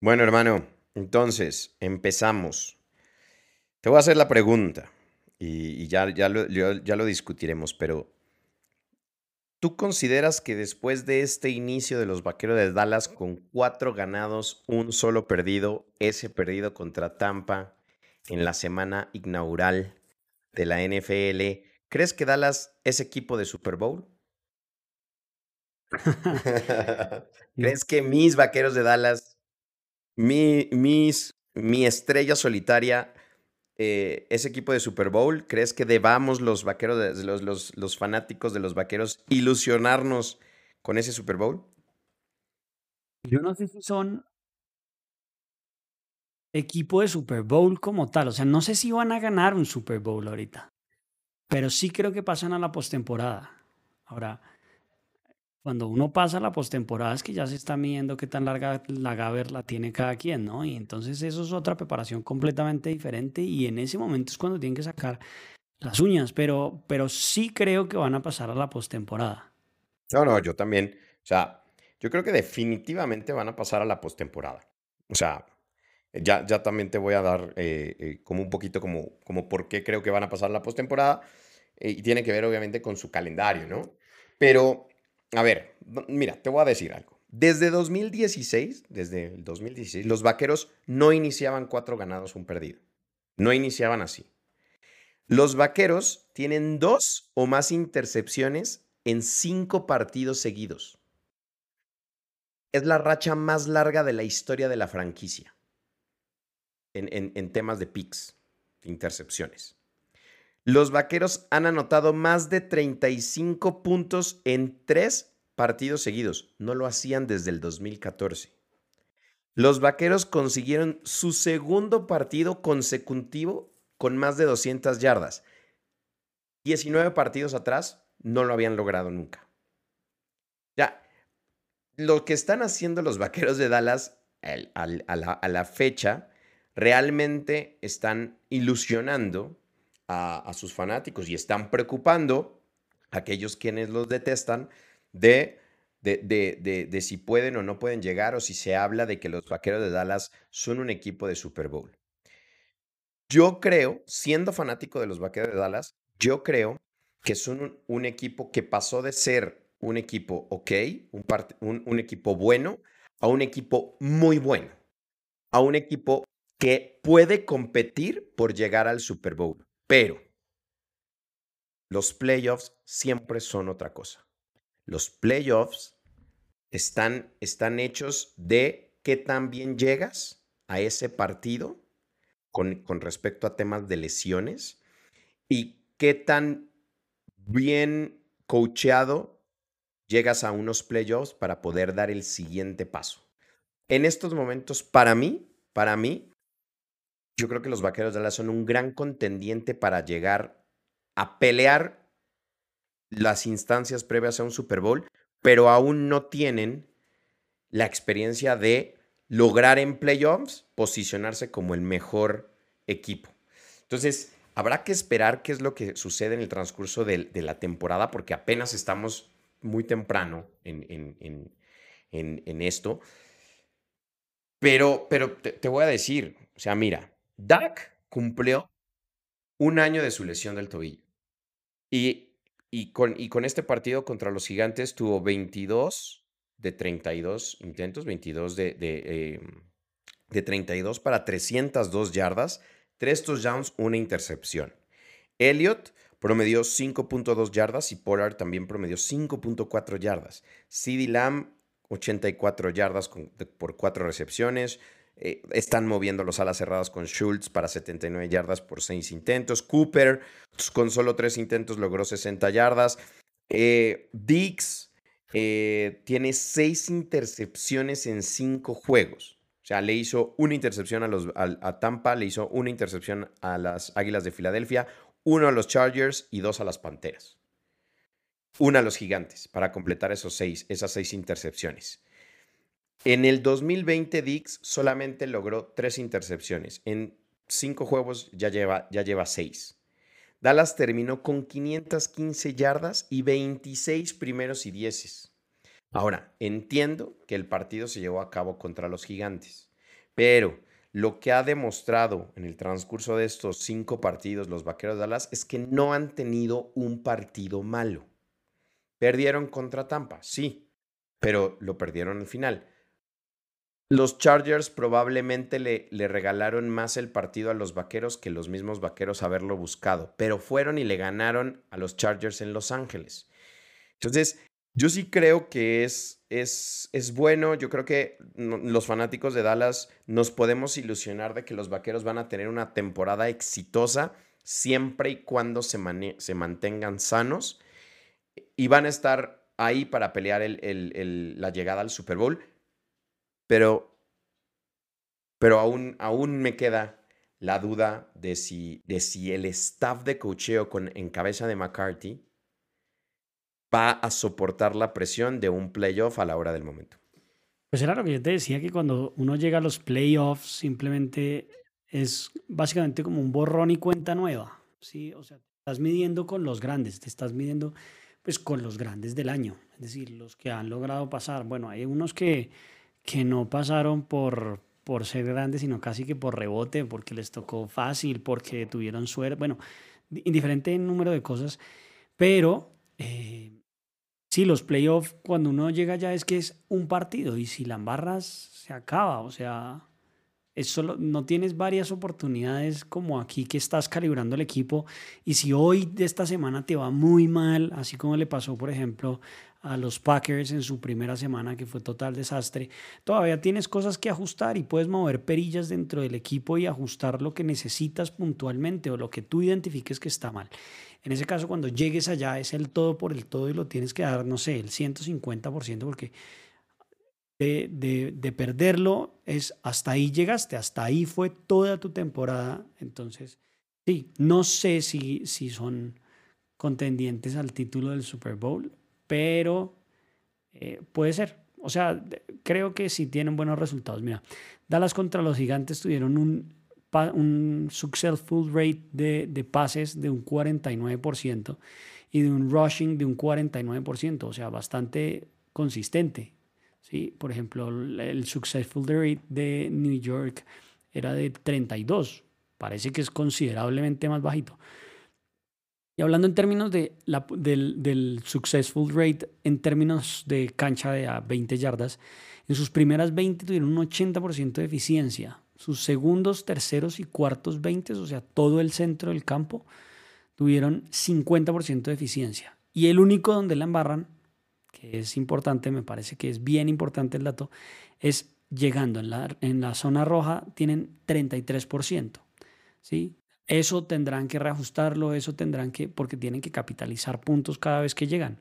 Bueno, hermano, entonces empezamos. Te voy a hacer la pregunta y, ya, ya, lo, ya lo discutiremos, pero ¿tú consideras que después de este inicio de los Vaqueros de Dallas con cuatro ganados, un solo perdido, ese perdido contra Tampa en la semana inaugural de la NFL, ¿crees que Dallas es equipo de Super Bowl? ¿Crees que mis Vaqueros de Dallas, mi, mis, mi estrella solitaria, eh, ese equipo de Super Bowl? ¿Crees que debamos los vaqueros, los, los, los, fanáticos de los vaqueros, ilusionarnos con ese Super Bowl? Yo no sé si son equipo de Super Bowl como tal. O sea, no sé si van a ganar un Super Bowl ahorita, pero sí creo que pasan a la postemporada. Ahora, cuando uno pasa la postemporada es que ya se está midiendo qué tan larga la gaber la tiene cada quien, ¿no? Y entonces eso es otra preparación completamente diferente y en ese momento es cuando tienen que sacar las uñas, pero, pero sí creo que van a pasar a la postemporada. No, no, yo también. O sea, yo creo que definitivamente van a pasar a la postemporada. O sea, ya, ya también te voy a dar eh, eh, como un poquito como, como por qué creo que van a pasar a la postemporada. Eh, y tiene que ver obviamente con su calendario, ¿no? Pero a ver, mira, te voy a decir algo. Desde 2016, desde el 2016, los vaqueros no iniciaban cuatro ganados, un perdido. No iniciaban así. Los vaqueros tienen dos o más intercepciones en cinco partidos seguidos. Es la racha más larga de la historia de la franquicia en, en temas de picks, intercepciones. Los Vaqueros han anotado más de 35 puntos en tres partidos seguidos. No lo hacían desde el 2014. Los Vaqueros consiguieron su segundo partido consecutivo con más de 200 yardas. 19 partidos atrás no lo habían logrado nunca. Ya, lo que están haciendo los Vaqueros de Dallas a, la, a la fecha realmente están ilusionando a, sus fanáticos y están preocupando a aquellos quienes los detestan de, de, de, de, si pueden o no pueden llegar o si se habla de que los Vaqueros de Dallas son un equipo de Super Bowl. Yo creo, siendo fanático de los Vaqueros de Dallas, yo creo que son un, equipo que pasó de ser un equipo ok, un, un equipo bueno, a un equipo muy bueno, a un equipo que puede competir por llegar al Super Bowl. Pero los playoffs siempre son otra cosa. Los playoffs están, están hechos de qué tan bien llegas a ese partido con, con respecto a temas de lesiones y qué tan bien coacheado llegas a unos playoffs para poder dar el siguiente paso. En estos momentos, para mí, para mí, yo creo que los Vaqueros de Dallas son un gran contendiente para llegar a pelear las instancias previas a un Super Bowl, pero aún no tienen la experiencia de lograr en playoffs posicionarse como el mejor equipo. Entonces, habrá que esperar qué es lo que sucede en el transcurso de, la temporada, porque apenas estamos muy temprano en, esto. Pero, pero te voy a decir, o sea, mira, Dak cumplió un año de su lesión del tobillo. Y, y, con, y con este partido contra los gigantes tuvo 22 de 32 intentos, 22 de, de, de 32 em, para 302 yardas, 3 touchdowns, una intercepción. Elliot promedió 5.2 yardas y Pollard también promedió 5.4 yardas. CeeDee Lamb, 84 yardas por 4 recepciones. Eh, están moviendo los alas cerradas con Schultz para 79 yardas por 6 intentos. Cooper con solo 3 intentos logró 60 yardas. Eh, Dix eh, tiene 6 intercepciones en 5 juegos. O sea, le hizo una intercepción a, los, a, Tampa, le hizo una intercepción a las Águilas de Filadelfia, uno a los Chargers y dos a las Panteras. Una a los Gigantes para completar esos seis, esas seis intercepciones. En el 2020, Dix solamente logró tres intercepciones. En cinco juegos ya lleva, ya lleva seis. Dallas terminó con 515 yardas y 26 primeros y dieces. Ahora, entiendo que el partido se llevó a cabo contra los gigantes, Pero lo que ha demostrado en el transcurso de estos cinco partidos los Vaqueros de Dallas es que no han tenido un partido malo. Perdieron contra Tampa, sí, pero lo perdieron al final. Los Chargers probablemente le, regalaron más el partido a los Vaqueros que los mismos Vaqueros haberlo buscado, pero fueron y le ganaron a los Chargers en Los Ángeles. Entonces, yo sí creo que es, bueno, yo creo que los fanáticos de Dallas nos podemos ilusionar de que los Vaqueros van a tener una temporada exitosa siempre y cuando se mantengan sanos y van a estar ahí para pelear la llegada al Super Bowl pero, pero aún, aún me queda la duda de si, de si el staff de cocheo con, en cabeza de McCarthy va a soportar la presión de un playoff a la hora del momento. Pues era lo que yo te decía, que cuando uno llega a los playoffs simplemente es básicamente como un borrón y cuenta nueva. ¿sí? O sea, estás midiendo con los grandes, te estás midiendo pues con los grandes del año, es decir, los que han logrado pasar. Bueno, hay unos que que no pasaron por, por ser grandes, sino casi que por rebote, porque les tocó fácil, porque tuvieron suerte, bueno, indiferente número de cosas, pero eh, sí, los playoffs, cuando uno llega ya es que es un partido y si la embarras, se acaba, o sea, es solo, no tienes varias oportunidades como aquí que estás calibrando el equipo y si hoy de esta semana te va muy mal, así como le pasó, por ejemplo, a los Packers en su primera semana, que fue total desastre, todavía tienes cosas que ajustar y puedes mover perillas dentro del equipo y ajustar lo que necesitas puntualmente o lo que tú identifiques que está mal. En ese caso, cuando llegues allá, es el todo por el todo y lo tienes que dar, no sé, el 150%, porque de, de, de perderlo es hasta ahí llegaste, hasta ahí fue toda tu temporada. Entonces, sí, no sé si, si son contendientes al título del Super Bowl pero eh, puede ser. O sea, creo que sí tienen buenos resultados. Mira, Dallas contra los gigantes tuvieron un, successful rate de, de pases de un 49% y de un rushing de un 49%, o sea, bastante consistente. ¿sí? Por ejemplo, el successful rate de New York era de 32, parece que es considerablemente más bajito. Y hablando en términos de la, del, del, successful rate, en términos de cancha de a 20 yardas, en sus primeras 20 tuvieron un 80% de eficiencia. Sus segundos, terceros y cuartos 20, o sea, todo el centro del campo, tuvieron 50% de eficiencia. Y el único donde la embarran, que es importante, me parece que es bien importante el dato, es llegando en la, en la zona roja, tienen 33%. ¿sí? Eso tendrán que reajustarlo, eso tendrán que, porque tienen que capitalizar puntos cada vez que llegan.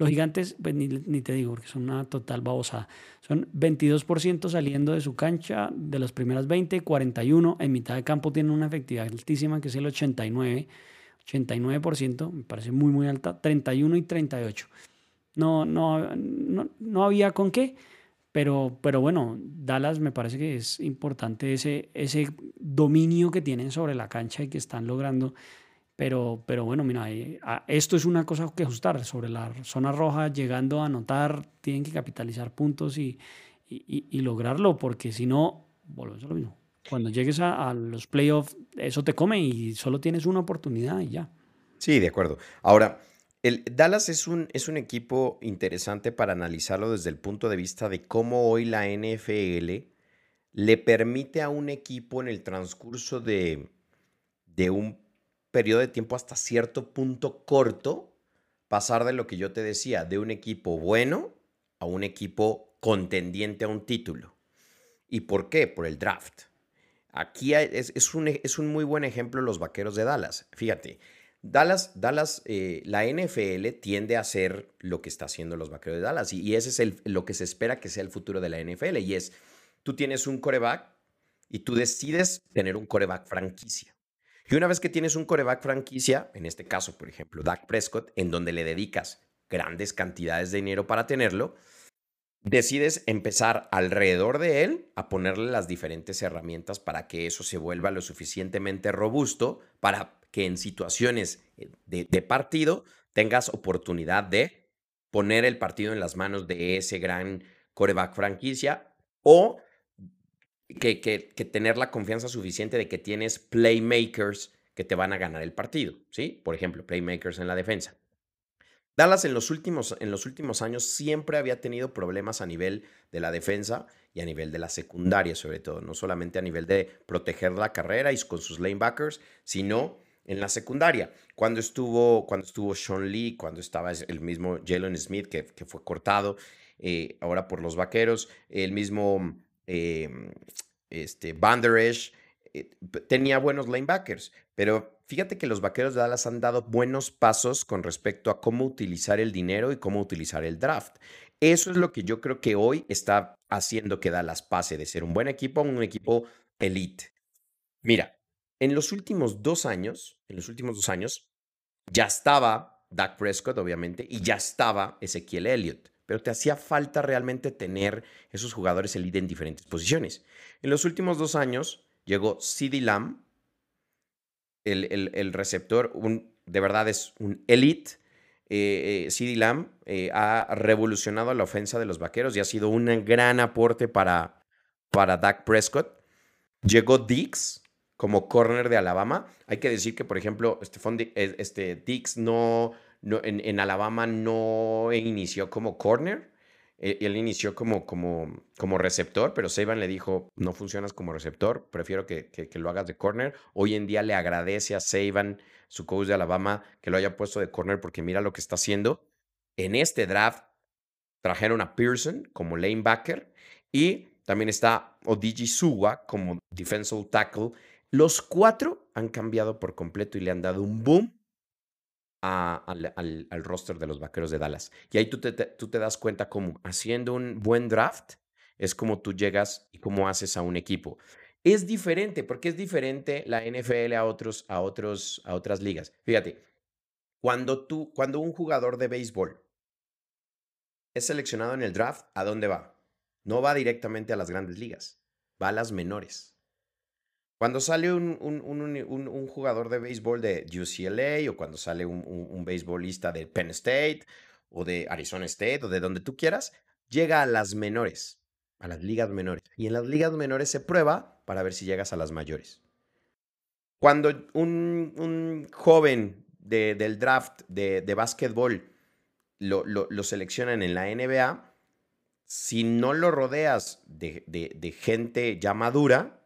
Los gigantes, pues ni, te digo, porque son una total babosada. Son 22% saliendo de su cancha de las primeras 20, 41. En mitad de campo tienen una efectividad altísima, que es el 89. 89%, me parece muy, muy alta. 31 y 38. No, no, no, no había con qué. Pero, pero bueno, Dallas me parece que es importante ese, ese dominio que tienen sobre la cancha y que están logrando. Pero, pero bueno, mira, eh, esto es una cosa que ajustar. Sobre la zona roja, llegando a anotar, tienen que capitalizar puntos y, y, lograrlo, porque si no. Cuando llegues a, a los playoffs, eso te come y solo tienes una oportunidad y ya. Sí, de acuerdo. Ahora, el Dallas es un, es un equipo interesante para analizarlo desde el punto de vista de cómo hoy la NFL le permite a un equipo en el transcurso de, de un periodo de tiempo hasta cierto punto corto pasar de lo que yo te decía, de un equipo bueno a un equipo contendiente a un título. ¿Y por qué? Por el draft. Aquí es, es, un, es un muy buen ejemplo los Vaqueros de Dallas. Fíjate, Dallas, Dallas eh, la NFL tiende a hacer lo que está haciendo los vaqueros de Dallas y, ese es el, lo que se espera que sea el futuro de la NFL y es, tú tienes un coreback y tú decides tener un coreback franquicia. Y una vez que tienes un coreback franquicia, en este caso, por ejemplo, Dak Prescott, en donde le dedicas grandes cantidades de dinero para tenerlo, decides empezar alrededor de él a ponerle las diferentes herramientas para que eso se vuelva lo suficientemente robusto para que en situaciones eh, de, partido tengas oportunidad de poner el partido en las manos de ese gran coreback franquicia o que, que, tener la confianza suficiente de que tienes playmakers que te van a ganar el partido, ¿sí? Por ejemplo, playmakers en la defensa. Dallas en los, últimos, en los últimos años siempre había tenido problemas a nivel de la defensa y a nivel de la secundaria, sobre todo, no solamente a nivel de proteger la carrera y con sus lanebackers, sino en la secundaria. Cuando estuvo, cuando estuvo Sean Lee, cuando estaba el mismo Jalen Smith, que, fue cortado eh, ahora por los vaqueros, el mismo eh, este, Van Der eh, tenía buenos linebackers, pero fíjate que los vaqueros de Dallas han dado buenos pasos con respecto a cómo utilizar el dinero y cómo utilizar el draft. Eso es lo que yo creo que hoy está haciendo que Dallas pase de ser un buen equipo a un equipo elite. Mira, en los últimos dos años, en los últimos dos años, ya estaba Dak Prescott, obviamente, y ya estaba Ezequiel Elliott, pero te hacía falta realmente tener esos jugadores elite en diferentes posiciones. En los últimos dos años, llegó CD Lamb, el, receptor, un, de verdad es un elite. Eh, eh Lamb eh, ha revolucionado la ofensa de los vaqueros y ha sido un gran aporte para, para Dak Prescott. Llegó Dix como corner de Alabama. Hay que decir que, por ejemplo, eh, este, Dix no, no en, Alabama no inició como corner. Eh, él inició como, como, como receptor, pero Saban le dijo, no funcionas como receptor, prefiero que, que, lo hagas de corner. Hoy en día le agradece a Saban, su coach de Alabama, que lo haya puesto de corner porque mira lo que está haciendo. En este draft trajeron a Pearson como lanebacker y también está Odiji Suwa como defensive tackle. Los cuatro han cambiado por completo y le han dado un boom al, roster de los Vaqueros de Dallas. Y ahí tú te, te das cuenta cómo haciendo un buen draft es como tú llegas y cómo haces a un equipo. Es diferente, porque es diferente la NFL a, otros, a, otros, a otras ligas. Fíjate, cuando, tú, cuando un jugador de béisbol es seleccionado en el draft, ¿a dónde va? No va directamente a las grandes ligas, va a las menores. Cuando sale un, un, jugador de béisbol de UCLA o cuando sale un, béisbolista de Penn State o de Arizona State o de donde tú quieras, llega a las menores, a las ligas menores. Y en las ligas menores se prueba para ver si llegas a las mayores. Cuando un, joven del draft de, de básquetbol lo, lo, seleccionan en la NBA, si no lo rodeas de, de gente ya madura,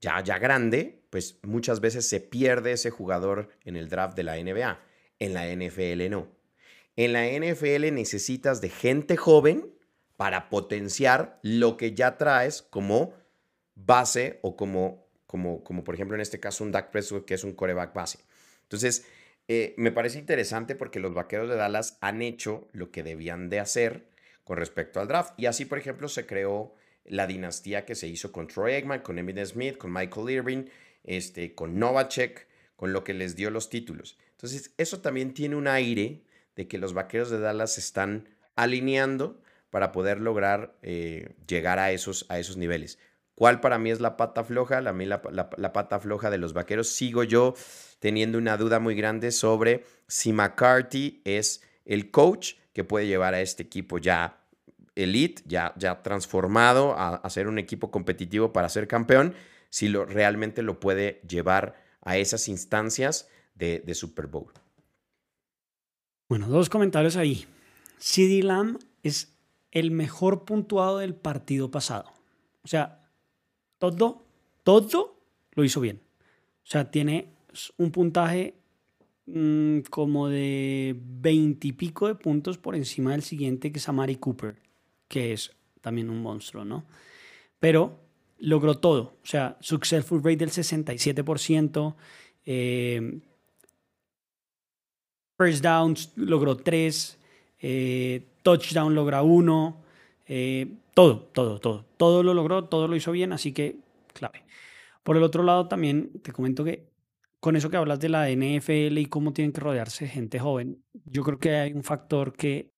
ya, ya grande, pues muchas veces se pierde ese jugador en el draft de la NBA. En la NFL no. En la NFL necesitas de gente joven para potenciar lo que ya traes como base o como, como, como por ejemplo en este caso un Dak Prescott que es un coreback base. Entonces, eh, me parece interesante porque los Vaqueros de Dallas han hecho lo que debían de hacer con respecto al draft. Y así, por ejemplo, se creó la dinastía que se hizo con Troy Eggman, con Emmitt Smith, con Michael Irving, este, con Novacek, con lo que les dio los títulos. Entonces, eso también tiene un aire de que los vaqueros de Dallas se están alineando para poder lograr eh, llegar a esos, a esos niveles. ¿Cuál para mí es la pata floja? La, la, la, pata floja de los vaqueros. Sigo yo teniendo una duda muy grande sobre si McCarthy es el coach que puede llevar a este equipo ya elite, ya, ya transformado a, ser un equipo competitivo para ser campeón, si lo, realmente lo puede llevar a esas instancias de, Super Bowl. Bueno, dos comentarios ahí. CD Lamb es el mejor puntuado del partido pasado. O sea, todo, todo lo hizo bien. O sea, tiene un puntaje mm, como de veintipico de puntos por encima del siguiente que es Amari Cooper que es también un monstruo, ¿no? Pero logró todo, o sea, successful rate del 67%, eh, first downs logró 3, eh, touchdown logra 1, eh, todo, todo, todo, todo lo logró, todo lo hizo bien, así que clave. Por el otro lado, también te comento que con eso que hablas de la NFL y cómo tienen que rodearse gente joven, yo creo que hay un factor que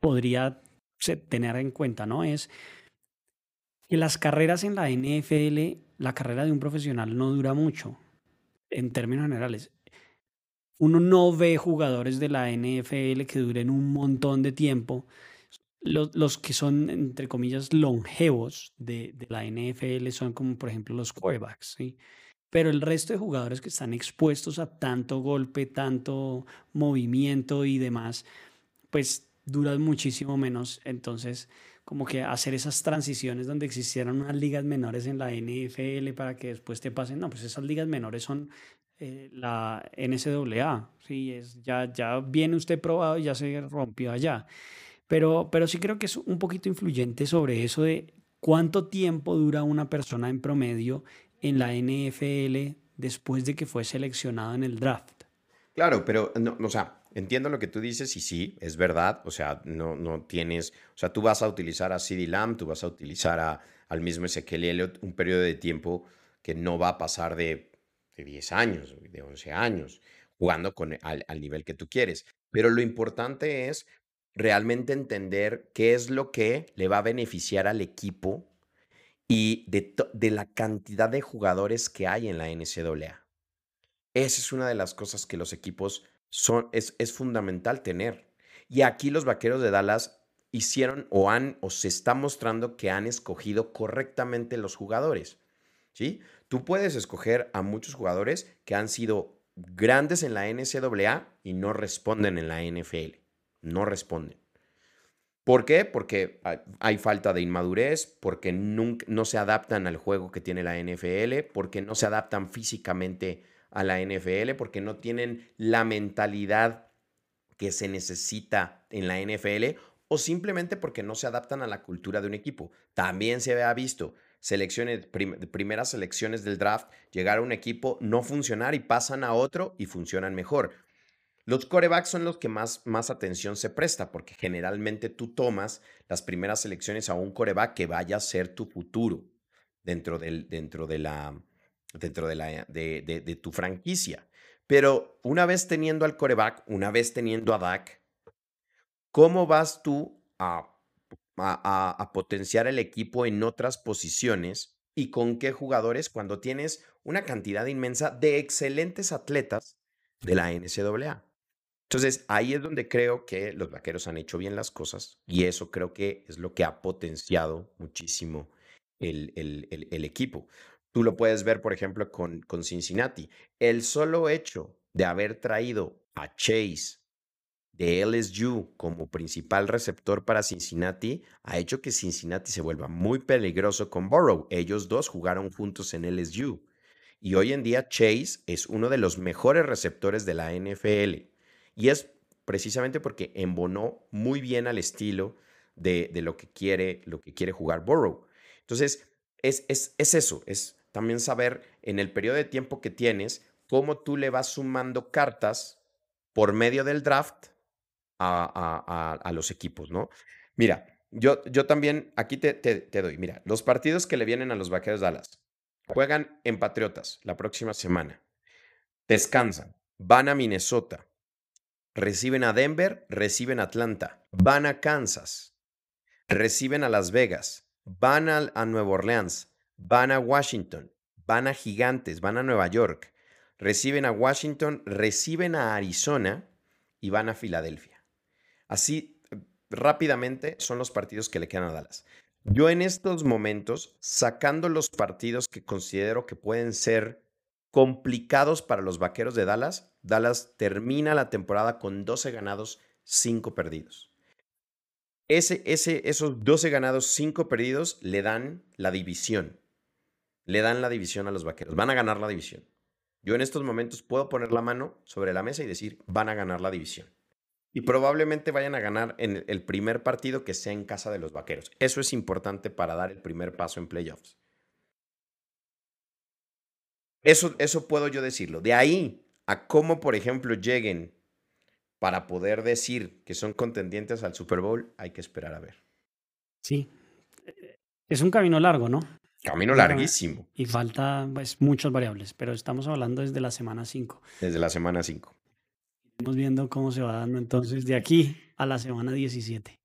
podría tener en cuenta, ¿no? Es que las carreras en la NFL, la carrera de un profesional no dura mucho, en términos generales. Uno no ve jugadores de la NFL que duren un montón de tiempo. los, los que son, entre comillas, longevos de, la NFL son como, por ejemplo, los quarterbacks, ¿sí? Pero el resto de jugadores que están expuestos a tanto golpe, tanto movimiento y demás, pues duran muchísimo menos. Entonces, como que hacer esas transiciones donde existieran unas ligas menores en la NFL para que después te pasen, no, pues esas ligas menores son eh, la NCAA, sí, es, ya, ya viene usted probado y ya se rompió allá. Pero, pero sí creo que es un poquito influyente sobre eso de cuánto tiempo dura una persona en promedio en la NFL después de que fue seleccionado en el draft. Claro, pero no, o sea, entiendo lo que tú dices y sí, es verdad. O sea, no, no tienes, o sea, tú vas a utilizar a CD Lamb, tú vas a utilizar a, al mismo Ezequiel Elliott un periodo de tiempo que no va a pasar de, de 10 años, de 11 años, jugando con, al, al nivel que tú quieres. Pero lo importante es realmente entender qué es lo que le va a beneficiar al equipo y de, de la cantidad de jugadores que hay en la NCAA. Esa es una de las cosas que los equipos son, es, es fundamental tener. Y aquí los vaqueros de Dallas hicieron o han o se está mostrando que han escogido correctamente los jugadores. ¿sí? Tú puedes escoger a muchos jugadores que han sido grandes en la NCAA y no responden en la NFL. No responden. ¿Por qué? Porque hay falta de inmadurez, porque no se adaptan al juego que tiene la NFL, porque no se adaptan físicamente a la NFL, porque no tienen la mentalidad que se necesita en la NFL o simplemente porque no se adaptan a la cultura de un equipo. También se ha visto selecciones, primeras selecciones del draft, llegar a un equipo, no funcionar y pasan a otro y funcionan mejor. Los corebacks son los que más, más atención se presta, porque generalmente tú tomas las primeras selecciones a un coreback que vaya a ser tu futuro dentro, del, dentro, de, la, dentro de, la, de, de, tu franquicia. Pero una vez teniendo al coreback, una vez teniendo a Dak, ¿cómo vas tú a, a, a potenciar el equipo en otras posiciones y con qué jugadores cuando tienes una cantidad inmensa de excelentes atletas de la NCAA? Entonces, ahí es donde creo que los vaqueros han hecho bien las cosas y eso creo que es lo que ha potenciado muchísimo el, el, equipo. Tú lo puedes ver, por ejemplo, con, Cincinnati. El solo hecho de haber traído a Chase de LSU como principal receptor para Cincinnati ha hecho que Cincinnati se vuelva muy peligroso con Burrow. Ellos dos jugaron juntos en LSU. Y hoy en día Chase es uno de los mejores receptores de la NFL. Y es precisamente porque embonó muy bien al estilo de, lo, que quiere, lo que quiere jugar Burrow. Entonces, es, es, es eso, es también saber en el periodo de tiempo que tienes cómo tú le vas sumando cartas por medio del draft a, a, los equipos, ¿no? Mira, yo, yo también aquí te, te, te, doy, mira, los partidos que le vienen a los Vaqueros Dallas juegan en Patriotas la próxima semana, descansan, van a Minnesota, Reciben a Denver, reciben a Atlanta, van a Kansas, reciben a Las Vegas, van a, a Nueva Orleans, van a Washington, van a Gigantes, van a Nueva York, reciben a Washington, reciben a Arizona y van a Filadelfia. Así rápidamente son los partidos que le quedan a Dallas. Yo en estos momentos, sacando los partidos que considero que pueden ser complicados para los Vaqueros de Dallas, Dallas termina la temporada con 12 ganados, 5 perdidos. Ese, ese, esos 12 ganados, 5 perdidos le dan la división. Le dan la división a los Vaqueros. Van a ganar la división. Yo en estos momentos puedo poner la mano sobre la mesa y decir, van a ganar la división. Y probablemente vayan a ganar en el primer partido que sea en casa de los Vaqueros. Eso es importante para dar el primer paso en playoffs. Eso, eso puedo yo decirlo. De ahí a cómo, por ejemplo, lleguen para poder decir que son contendientes al Super Bowl, hay que esperar a ver. Sí. Es un camino largo, ¿no? Camino larguísimo. Y falta pues, muchas variables, pero estamos hablando desde la semana 5. Desde la semana 5. Estamos viendo cómo se va dando entonces de aquí a la semana 17.